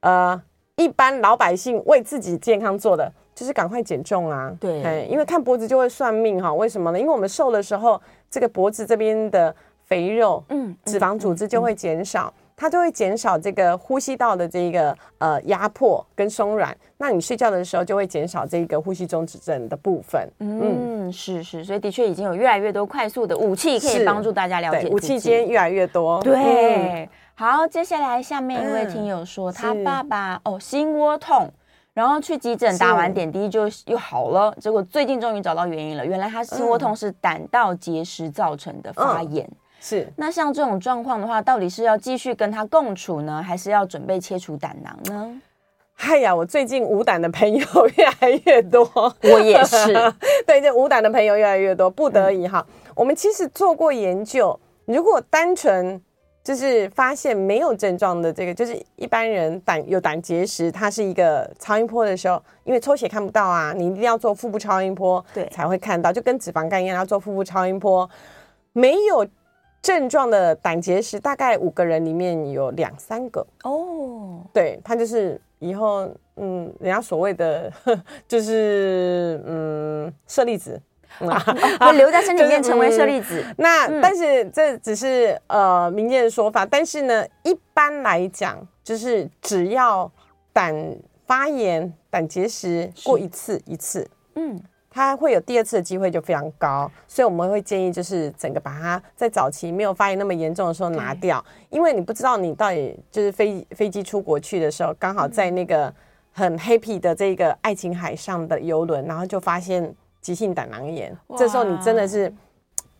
[SPEAKER 2] 呃，一般老百姓为自己健康做的就是赶快减重啊。对，因为看脖子就会算命哈。为什么呢？因为我们瘦的时候，这个脖子这边的肥肉，嗯，脂肪组织就会减少。它就会减少这个呼吸道的这个呃压迫跟松软。那你睡觉的时候就会减少这个呼吸中止症的部分。
[SPEAKER 1] 嗯，嗯是是，所以的确已经有越来越多快速的武器可以帮助大家了解。
[SPEAKER 2] 武器间越来越多。
[SPEAKER 1] 对，嗯、好，接下来下面一位听友说，嗯、他爸爸哦心窝痛，然后去急诊打完点滴就又好了，结果最近终于找到原因了，原来他心窝痛是胆道结石造成的发炎。嗯、
[SPEAKER 2] 是，
[SPEAKER 1] 那像这种状况的话，到底是要继续跟他共处呢，还是要准备切除胆囊呢？
[SPEAKER 2] 哎呀，我最近无胆的朋友越来越多，
[SPEAKER 1] 我也是。[LAUGHS]
[SPEAKER 2] 对，这无胆的朋友越来越多，不得已哈。嗯、我们其实做过研究，如果单纯就是发现没有症状的这个，就是一般人胆有胆结石，它是一个超音波的时候，因为抽血看不到啊，你一定要做腹部超音波，对，才会看到，就跟脂肪肝一样，要做腹部超音波。没有症状的胆结石，大概五个人里面有两三个哦，对，它就是。以后，嗯，人家所谓的 [LAUGHS] 就是，嗯，舍利子，
[SPEAKER 1] 会、啊、留在身体里面成为舍利子。[LAUGHS]
[SPEAKER 2] 那、嗯、但是这只是呃民间的说法，但是呢，一般来讲，就是只要胆发炎、胆结石过一次一次，嗯。它会有第二次的机会就非常高，所以我们会建议就是整个把它在早期没有发炎那么严重的时候拿掉，因为你不知道你到底就是飞飞机出国去的时候，刚好在那个很 happy 的这个爱琴海上的游轮，然后就发现急性胆囊炎，这时候你真的是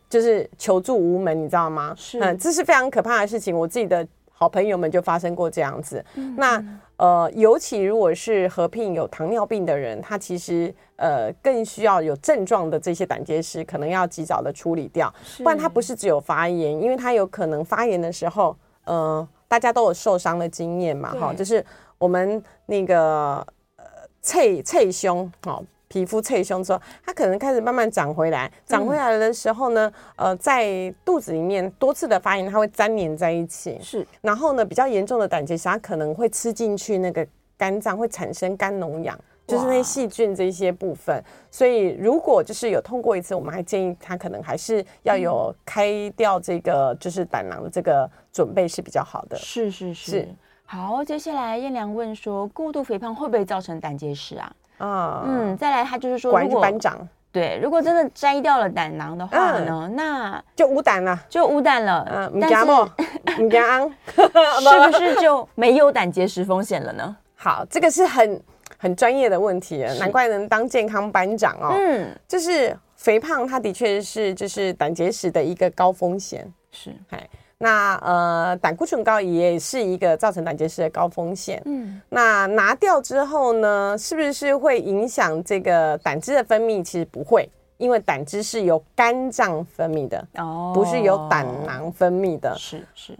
[SPEAKER 2] 就是求助无门，你知道吗？是，嗯，这是非常可怕的事情。我自己的。好朋友们就发生过这样子，嗯、那呃，尤其如果是合并有糖尿病的人，他其实呃更需要有症状的这些胆结石，可能要及早的处理掉，不然他不是只有发炎，因为他有可能发炎的时候，呃，大家都有受伤的经验嘛，哈，就是我们那个呃脆脆胸，好。皮肤脆胸之后，它可能开始慢慢长回来。长回来的时候呢，嗯、呃，在肚子里面多次的发炎，它会粘连在一起。是，然后呢，比较严重的胆结石，它可能会吃进去那个肝脏，会产生肝脓疡，就是那些细菌这些部分。所以，如果就是有痛过一次，我们还建议他可能还是要有开掉这个就是胆囊的这个准备是比较好的。
[SPEAKER 1] 是是是。是好，接下来燕良问说，过度肥胖会不会造成胆结石啊？啊，嗯，再来，他就是说，如果
[SPEAKER 2] 班长
[SPEAKER 1] 对，如果真的摘掉了胆囊的话呢，那
[SPEAKER 2] 就无胆了，
[SPEAKER 1] 就无胆了。嗯，但是
[SPEAKER 2] 你讲，[LAUGHS] [LAUGHS]
[SPEAKER 1] 是不是就没有胆结石风险了呢？
[SPEAKER 2] 好，这个是很很专业的问题，难怪能当健康班长哦。嗯，就是肥胖，它的确是就是胆结石的一个高风险。是，哎。那呃，胆固醇高也是一个造成胆结石的高风险。嗯，那拿掉之后呢，是不是会影响这个胆汁的分泌？其实不会，因为胆汁是由肝脏分泌的，哦，不是由胆囊分泌的。是是，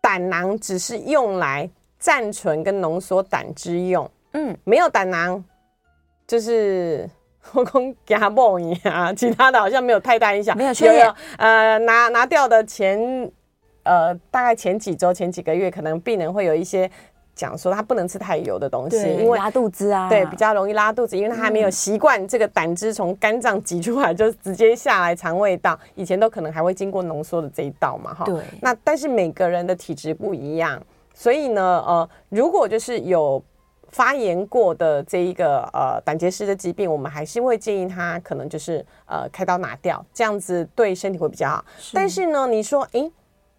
[SPEAKER 2] 胆囊只是用来暂存跟浓缩胆汁用。嗯，没有胆囊，就是 [LAUGHS] 我讲假梦一样，其他的好像没有太大影响。没有缺点。呃，拿拿掉的钱。呃，大概前几周、前几个月，可能病人会有一些讲说他不能吃太油的东西，因为
[SPEAKER 1] 拉肚子啊，
[SPEAKER 2] 对，比较容易拉肚子，因为他还没有习惯这个胆汁从肝脏挤出来就直接下来肠胃道，以前都可能还会经过浓缩的这一道嘛，哈。对。那但是每个人的体质不一样，所以呢，呃，如果就是有发炎过的这一个呃胆结石的疾病，我们还是会建议他可能就是呃开刀拿掉，这样子对身体会比较好。是。但是呢，你说，诶。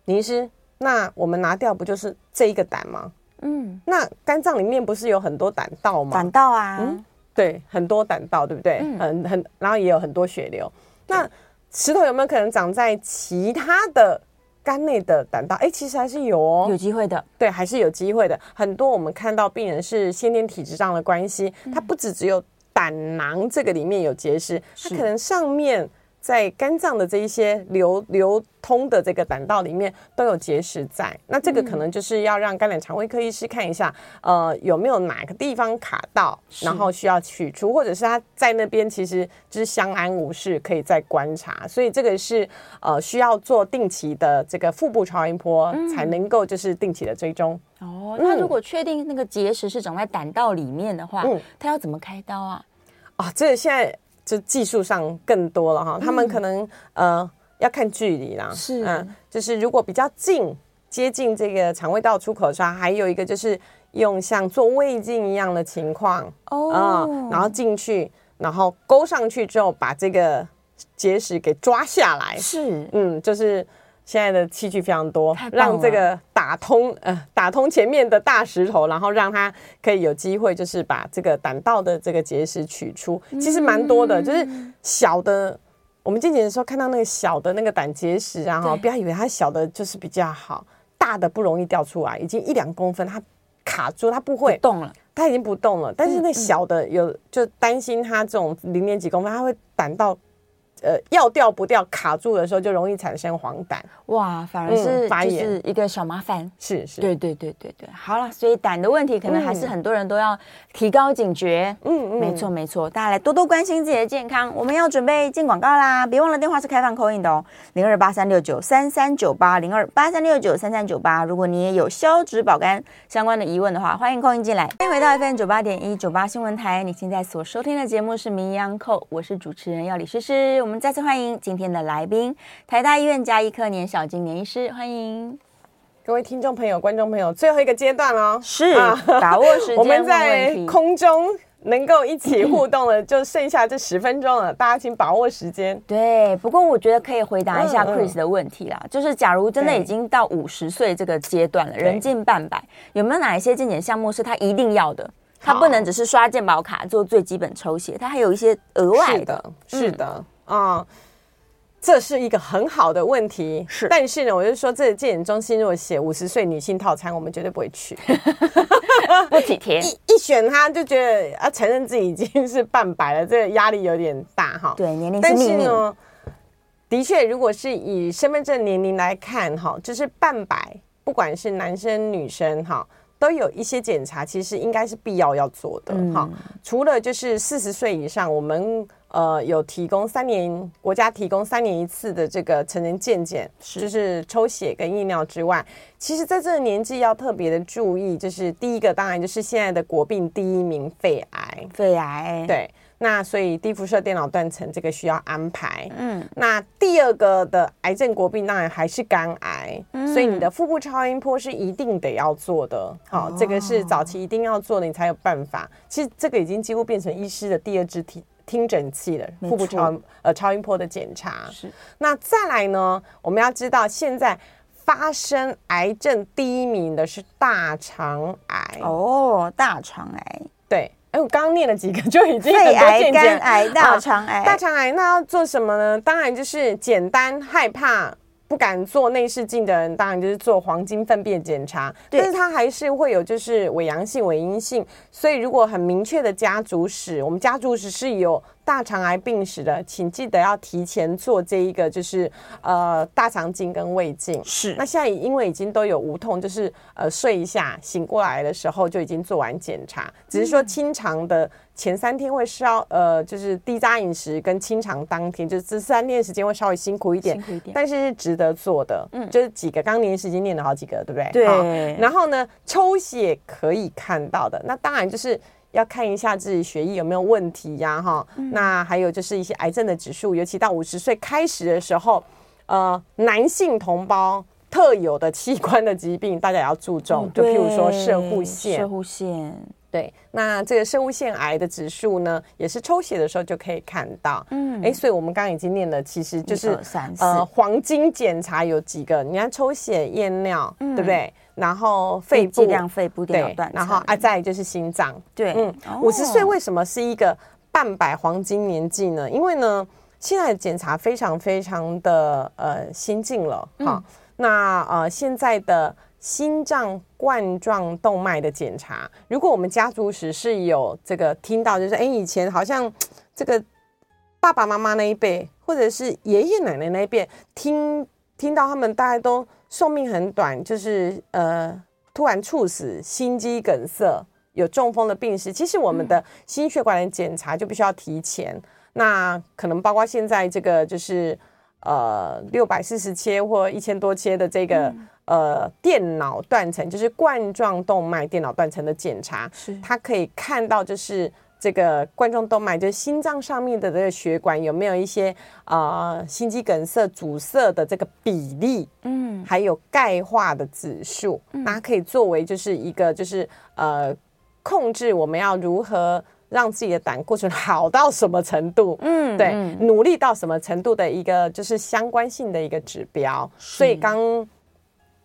[SPEAKER 2] 林医师，那我们拿掉不就是这一个胆吗？嗯，那肝脏里面不是有很多胆道吗？
[SPEAKER 1] 胆道啊，
[SPEAKER 2] 嗯，对，很多胆道，对不对？嗯，很很，然后也有很多血流。那石头有没有可能长在其他的肝内的胆道？哎，其实还是有哦，
[SPEAKER 1] 有机会的。
[SPEAKER 2] 对，还是有机会的。很多我们看到病人是先天体质上的关系，它不只只有胆囊这个里面有结石，它可能上面。在肝脏的这一些流流通的这个胆道里面都有结石在，那这个可能就是要让肝胆肠胃科医师看一下，呃，有没有哪个地方卡到，然后需要取出，或者是他在那边其实就是相安无事，可以再观察。所以这个是呃需要做定期的这个腹部超音波才能够就是定期的追踪。
[SPEAKER 1] 哦，那如果确定那个结石是长在胆道里面的话，嗯，他要怎么开刀啊？
[SPEAKER 2] 啊，这个现在。就技术上更多了哈，他们可能呃要看距离啦，是嗯，就是如果比较近接近这个肠胃道出口刷，还有一个就是用像做胃镜一样的情况哦、嗯，然后进去，然后勾上去之后，把这个结石给抓下来。
[SPEAKER 1] 是，
[SPEAKER 2] 嗯，就是。现在的器具非常多，让这个打通呃打通前面的大石头，然后让它可以有机会就是把这个胆道的这个结石取出。其实蛮多的，就是小的，我们进检的时候看到那个小的那个胆结石啊，哈，不要以为它小的就是比较好，大的不容易掉出来，已经一两公分它卡住，它不会
[SPEAKER 1] 不动了，
[SPEAKER 2] 它已经不动了。但是那小的有就担心它这种零点几公分，它会胆道。呃，要掉不掉，卡住的时候就容易产生黄疸。
[SPEAKER 1] 哇，反而是就是一个小麻烦。
[SPEAKER 2] 嗯、是是，
[SPEAKER 1] 对对对对对。好了，所以胆的问题可能还是很多人都要提高警觉。嗯嗯，没错没错，大家来多多关心自己的健康。我们要准备进广告啦，别忘了电话是开放 call in 的哦，零二八三六九三三九八零二八三六九三三九八。如果你也有消脂保肝相关的疑问的话，欢迎 call in 进来。欢迎回到 FM 九八点一九八新闻台，你现在所收听的节目是《名医央叩》，我是主持人要李诗诗。我们再次欢迎今天的来宾，台大医院加医科年小金年医师，欢迎
[SPEAKER 2] 各位听众朋友、观众朋友。最后一个阶段哦，
[SPEAKER 1] 是、啊、把握时间。
[SPEAKER 2] 我们在空中能够一起互动的，就剩下这十分钟了，大家请把握时间。
[SPEAKER 1] 对，不过我觉得可以回答一下 Chris 的问题啦，嗯嗯、就是假如真的已经到五十岁这个阶段了，人近半百，有没有哪一些健检项目是他一定要的？他不能只是刷健保卡做最基本抽血，他还有一些额外的。
[SPEAKER 2] 是的，啊、嗯。这是一个很好的问题，是。但是呢，我就说，这个健检中心如果写五十岁女性套餐，我们绝对不会去，[LAUGHS]
[SPEAKER 1] 不体贴。[LAUGHS]
[SPEAKER 2] 一一选他就觉得啊承认自己已经是半白了，这个压力有点大哈。
[SPEAKER 1] 对，年龄。但是呢，
[SPEAKER 2] 的确，如果是以身份证年龄来看哈，就是半百，不管是男生女生哈，都有一些检查，其实应该是必要要做的哈。嗯、除了就是四十岁以上，我们。呃，有提供三年，国家提供三年一次的这个成人健检，是。就是抽血跟验尿之外，其实在这个年纪要特别的注意，就是第一个当然就是现在的国病第一名肺癌，
[SPEAKER 1] 肺癌，
[SPEAKER 2] 对，那所以低辐射电脑断层这个需要安排，嗯，那第二个的癌症国病当然还是肝癌，嗯，所以你的腹部超音波是一定得要做的，好，哦，这个是早期一定要做的，你才有办法。其实这个已经几乎变成医师的第二支体。听诊器的腹部超呃超音波的检查是，那再来呢？我们要知道现在发生癌症第一名的是大肠癌
[SPEAKER 1] 哦，大肠癌
[SPEAKER 2] 对，哎，我刚刚念了几个就已经 [LAUGHS]
[SPEAKER 1] 肺癌、肝癌、大肠癌、
[SPEAKER 2] 大肠癌，那要做什么呢？当然就是简单害怕。不敢做内视镜的人，当然就是做黄金粪便检查，但是他还是会有就是伪阳性、伪阴性，所以如果很明确的家族史，我们家族史是有。大肠癌病史的，请记得要提前做这一个，就是呃大肠镜跟胃镜。是，那现在因为已经都有无痛，就是呃睡一下醒过来的时候就已经做完检查，只是说清肠的前三天会稍呃就是低渣饮食跟清肠当天，就是这三天时间会稍微辛苦一点，辛苦一点，但是是值得做的。嗯，就是几个刚年时间念了好几个，对不对？
[SPEAKER 1] 对。
[SPEAKER 2] 然后呢，抽血可以看到的，那当然就是。要看一下自己血液有没有问题呀，哈。那还有就是一些癌症的指数，尤其到五十岁开始的时候，呃，男性同胞特有的器官的疾病，大家也要注重。就譬如说射护腺，
[SPEAKER 1] 射护腺，
[SPEAKER 2] 对。那这个摄护腺癌的指数呢，也是抽血的时候就可以看到。嗯，哎，所以我们刚刚已经念了，其实就是呃，黄金检查有几个？你看抽血、验尿，对不对？然后肺部，
[SPEAKER 1] 剂量肺部电脑断层，
[SPEAKER 2] 然后啊，再就是心脏。
[SPEAKER 1] 对，嗯，
[SPEAKER 2] 五十岁为什么是一个半百黄金年纪呢？因为呢，现在的检查非常非常的呃先进了。哈，嗯，那呃现在的心脏冠状动脉的检查，如果我们家族史是有这个听到，就是哎以前好像 [TSK] 这个爸爸妈妈那一辈，或者是爷爷奶奶那一辈，听听到他们大概都。寿命很短，就是呃突然猝死、心肌梗塞、有中风的病史。其实我们的心血管的检查就必须要提前。嗯、那可能包括现在这个就是呃六百四十切或一千多切的这个、嗯、呃电脑断层，就是冠状动脉电脑断层的检查，是它可以看到就是这个冠状动脉，就是心脏上面的这个血管有没有一些啊、呃、心肌梗塞阻塞的这个比例，嗯，还有钙化的指数，嗯、那可以作为就是一个就是呃控制我们要如何让自己的胆固醇好到什么程度，嗯，对，嗯、努力到什么程度的一个就是相关性的一个指标，所以刚。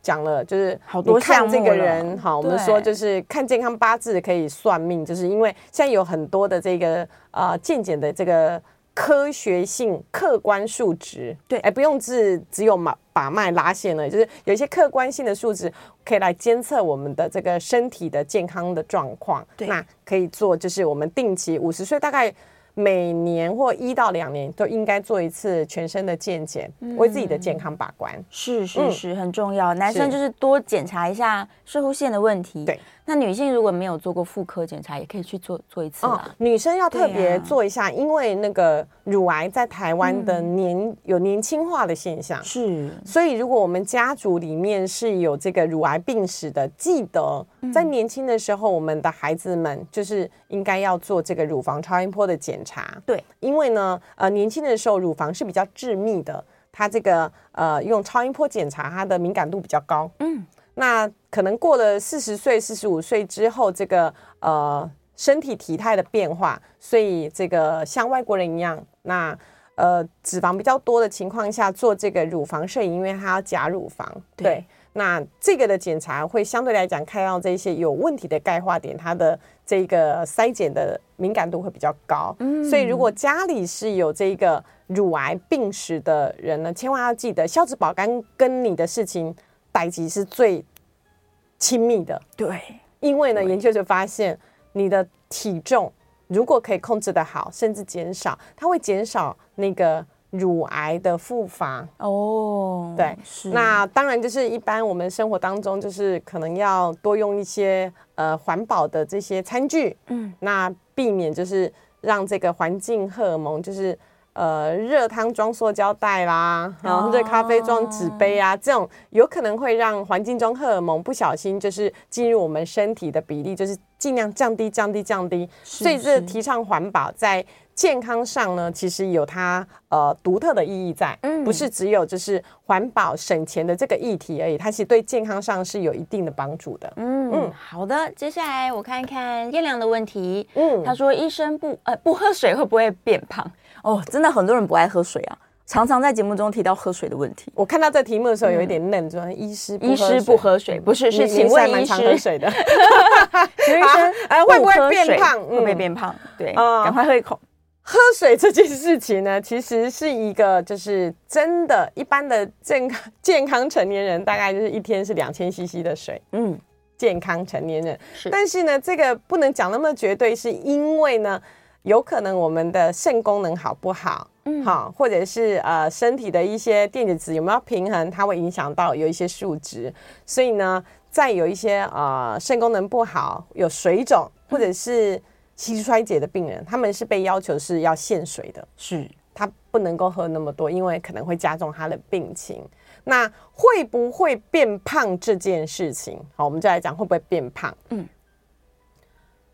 [SPEAKER 2] 讲了就是好多看这个人好，我们说就是看健康八字可以算命，就是因为现在有很多的这个啊健检的这个科学性客观数值，对，哎，不用是只有把把脉拉线了，就是有一些客观性的数值可以来监测我们的这个身体的健康的状况。对，那可以做就是我们定期五十岁大概。每年或一到两年都应该做一次全身的健检，嗯、为自己的健康把关。
[SPEAKER 1] 是是是，很重要。嗯、男生就是多检查一下射护腺的问题。对。那女性如果没有做过妇科检查，也可以去做做一次啊、哦。
[SPEAKER 2] 女生要特别做一下，啊、因为那个乳癌在台湾的年、嗯、有年轻化的现象，是。所以如果我们家族里面是有这个乳癌病史的，记得在年轻的时候，我们的孩子们就是应该要做这个乳房超音波的检查。对，因为呢，呃，年轻的时候乳房是比较致密的，它这个呃用超音波检查，它的敏感度比较高。嗯。那可能过了四十岁、四十五岁之后，这个呃身体体态的变化，所以这个像外国人一样，那呃脂肪比较多的情况下做这个乳房摄影，因为它要假乳房，对，对。那这个的检查会相对来讲看到这些有问题的钙化点，它的这个筛检的敏感度会比较高。嗯。所以如果家里是有这个乳癌病史的人呢，千万要记得，消脂保肝跟你的事情。代志是最亲密的，对，因为呢，研究就发现，你的体重如果可以控制的好，甚至减少，它会减少那个乳癌的复发。哦，对，是。那当然就是一般我们生活当中，就是可能要多用一些呃环保的这些餐具，嗯，那避免就是让这个环境荷尔蒙就是。呃，热汤装塑胶袋啦，然后热咖啡装纸杯啊，这种有可能会让环境中荷尔蒙不小心就是进入我们身体的比例，就是尽量降低、降低、降低。是是，所以这提倡环保在健康上呢，其实有它呃独特的意义在，嗯，不是只有就是环保省钱的这个议题而已，它其实对健康上是有一定的帮助的。嗯嗯，
[SPEAKER 1] 好的，接下来我看看燕良的问题。嗯，他说医生不呃不喝水会不会变胖？哦，真的很多人不爱喝水啊，常常在节目中提到喝水的问题。
[SPEAKER 2] 我看到这题目的时候有一点愣，说医师
[SPEAKER 1] 医师不喝水，不是是请问医师
[SPEAKER 2] 喝水的，[LAUGHS]
[SPEAKER 1] 医生
[SPEAKER 2] 哎 [LAUGHS] 会不会变胖？
[SPEAKER 1] 会不会变胖？对，赶快喝一口。
[SPEAKER 2] 喝水这件事情呢，其实是一个就是真的，一般的健康健康成年人大概就是一天是两千 CC 的水。嗯，健康成年人是，但是呢，这个不能讲那么绝对，是因为呢。有可能我们的肾功能好不好，嗯，好，或者是呃身体的一些电解质有没有平衡，它会影响到有一些数值。所以呢，在有一些呃肾功能不好、有水肿或者是膝衰竭的病人，他们是被要求是要限水的，是，他不能够喝那么多，因为可能会加重他的病情。那会不会变胖这件事情，好，我们就来讲会不会变胖，嗯。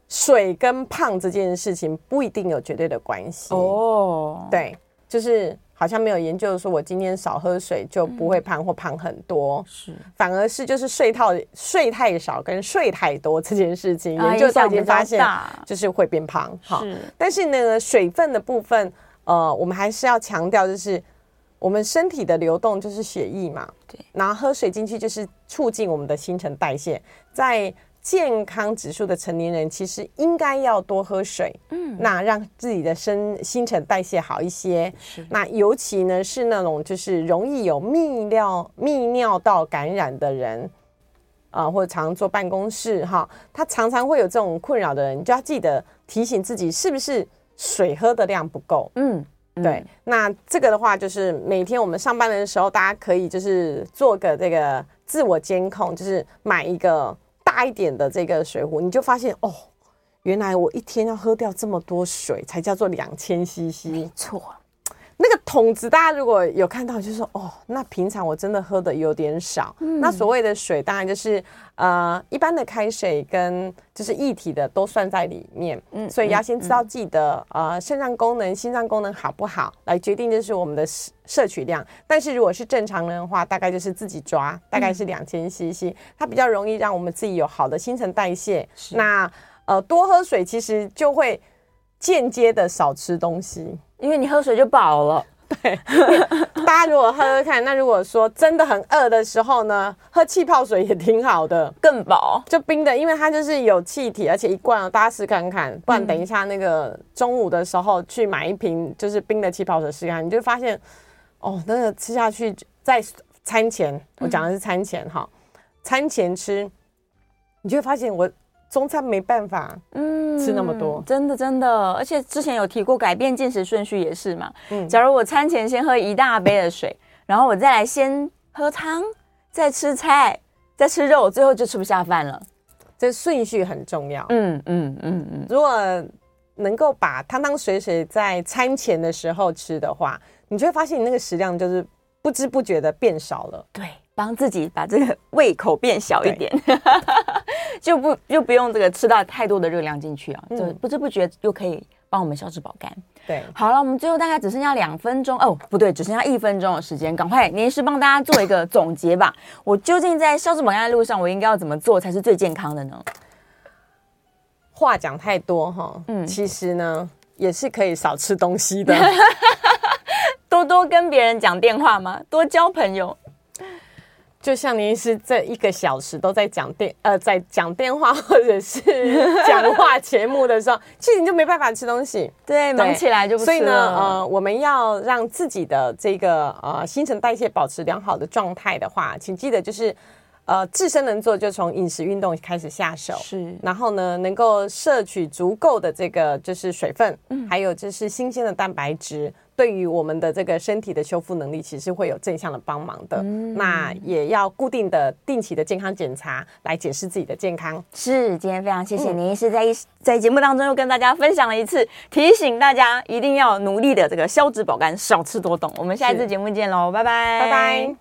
[SPEAKER 2] 水跟胖这件事情不一定有绝对的关系哦。对，就是好像没有研究说我今天少喝水就不会胖或胖很多，是，反而是就是睡套睡太少跟睡太多这件事情，研究已经发现就是会变胖。好，但是呢，水分的部分，呃，我们还是要强调，就是我们身体的流动就是血液嘛，对，然后喝水进去就是促进我们的新陈代谢，在。健康指数的成年人其实应该要多喝水，嗯，那让自己的身新陈代谢好一些。是，那尤其呢是那种就是容易有泌尿泌尿道感染的人，啊、呃，或者常常坐办公室哈，他常常会有这种困扰的人，你就要记得提醒自己是不是水喝的量不够。嗯，对。那这个的话，就是每天我们上班的时候，大家可以就是做个这个自我监控，就是买一个。大一点的这个水壶，你就发现哦，原来我一天要喝掉这么多水才叫做两千 CC。没错，桶子，大家如果有看到，就是说哦，那平常我真的喝的有点少。嗯、那所谓的水，当然就是呃一般的开水跟就是液体的都算在里面。嗯，所以要先知道自己的、嗯、呃肾脏功能、心脏功能好不好，来决定就是我们的摄取量。但是如果是正常人的话，大概就是自己抓，大概是两千 CC，它比较容易让我们自己有好的新陈代谢。是那呃多喝水，其实就会间接的少吃东西，
[SPEAKER 1] 因为你喝水就饱了。
[SPEAKER 2] 对，大家如果喝喝看，那如果说真的很饿的时候呢，喝气泡水也挺好的，
[SPEAKER 1] 更饱。就
[SPEAKER 2] 冰的，因为它就是有气体，而且一罐，大家试看看。不然等一下那个中午的时候去买一瓶就是冰的气泡水试看，你就发现哦，那个吃下去在餐前，我讲的是餐前哈，餐前吃，你就会发现我。中餐没办法，嗯，吃那么多，
[SPEAKER 1] 真的真的，而且之前有提过改变进食顺序也是嘛，嗯，假如我餐前先喝一大杯的水，然后我再来先喝汤，再吃菜，再吃肉，最后就吃不下饭了，
[SPEAKER 2] 这顺序很重要，嗯嗯嗯嗯，如果能够把汤汤水水在餐前的时候吃的话，你就会发现你那个食量就是不知不觉的变少了，
[SPEAKER 1] 对。帮自己把这个胃口变小一点，对就不就不用这个吃到太多的热量进去啊，嗯、就不知不觉又可以帮我们消脂保肝。
[SPEAKER 2] 对，
[SPEAKER 1] 好了，我们最后大概只剩下两分钟哦，不对，只剩下一分钟的时间，赶快年医师帮大家做一个总结吧。我究竟在消脂保肝的路上，我应该要怎么做才是最健康的呢？
[SPEAKER 2] 话讲太多哈，嗯，其实呢也是可以少吃东西的，[LAUGHS]
[SPEAKER 1] 多多跟别人讲电话吗？多交朋友。
[SPEAKER 2] 就像您是这一个小时都在讲电呃，在讲电话或者是讲话节目的时候，其实你就没办法吃东西，[LAUGHS]
[SPEAKER 1] 对，忙起来就不吃了。
[SPEAKER 2] 所以呢，呃，我们要让自己的这个呃新陈代谢保持良好的状态的话，请记得就是呃自身能做就从饮食运动开始下手，
[SPEAKER 1] 是，
[SPEAKER 2] 然后呢能够摄取足够的这个就是水分，嗯，还有就是新鲜的蛋白质。对于我们的这个身体的修复能力，其实会有正向的帮忙的。嗯、那也要固定的、定期的健康检查，来检视自己的健康。
[SPEAKER 1] 是，今天非常谢谢您，是在在节目当中又跟大家分享了一次，提醒大家一定要努力的这个消脂保肝，少吃多动。我们下一次节目见喽，拜拜，
[SPEAKER 2] 拜拜。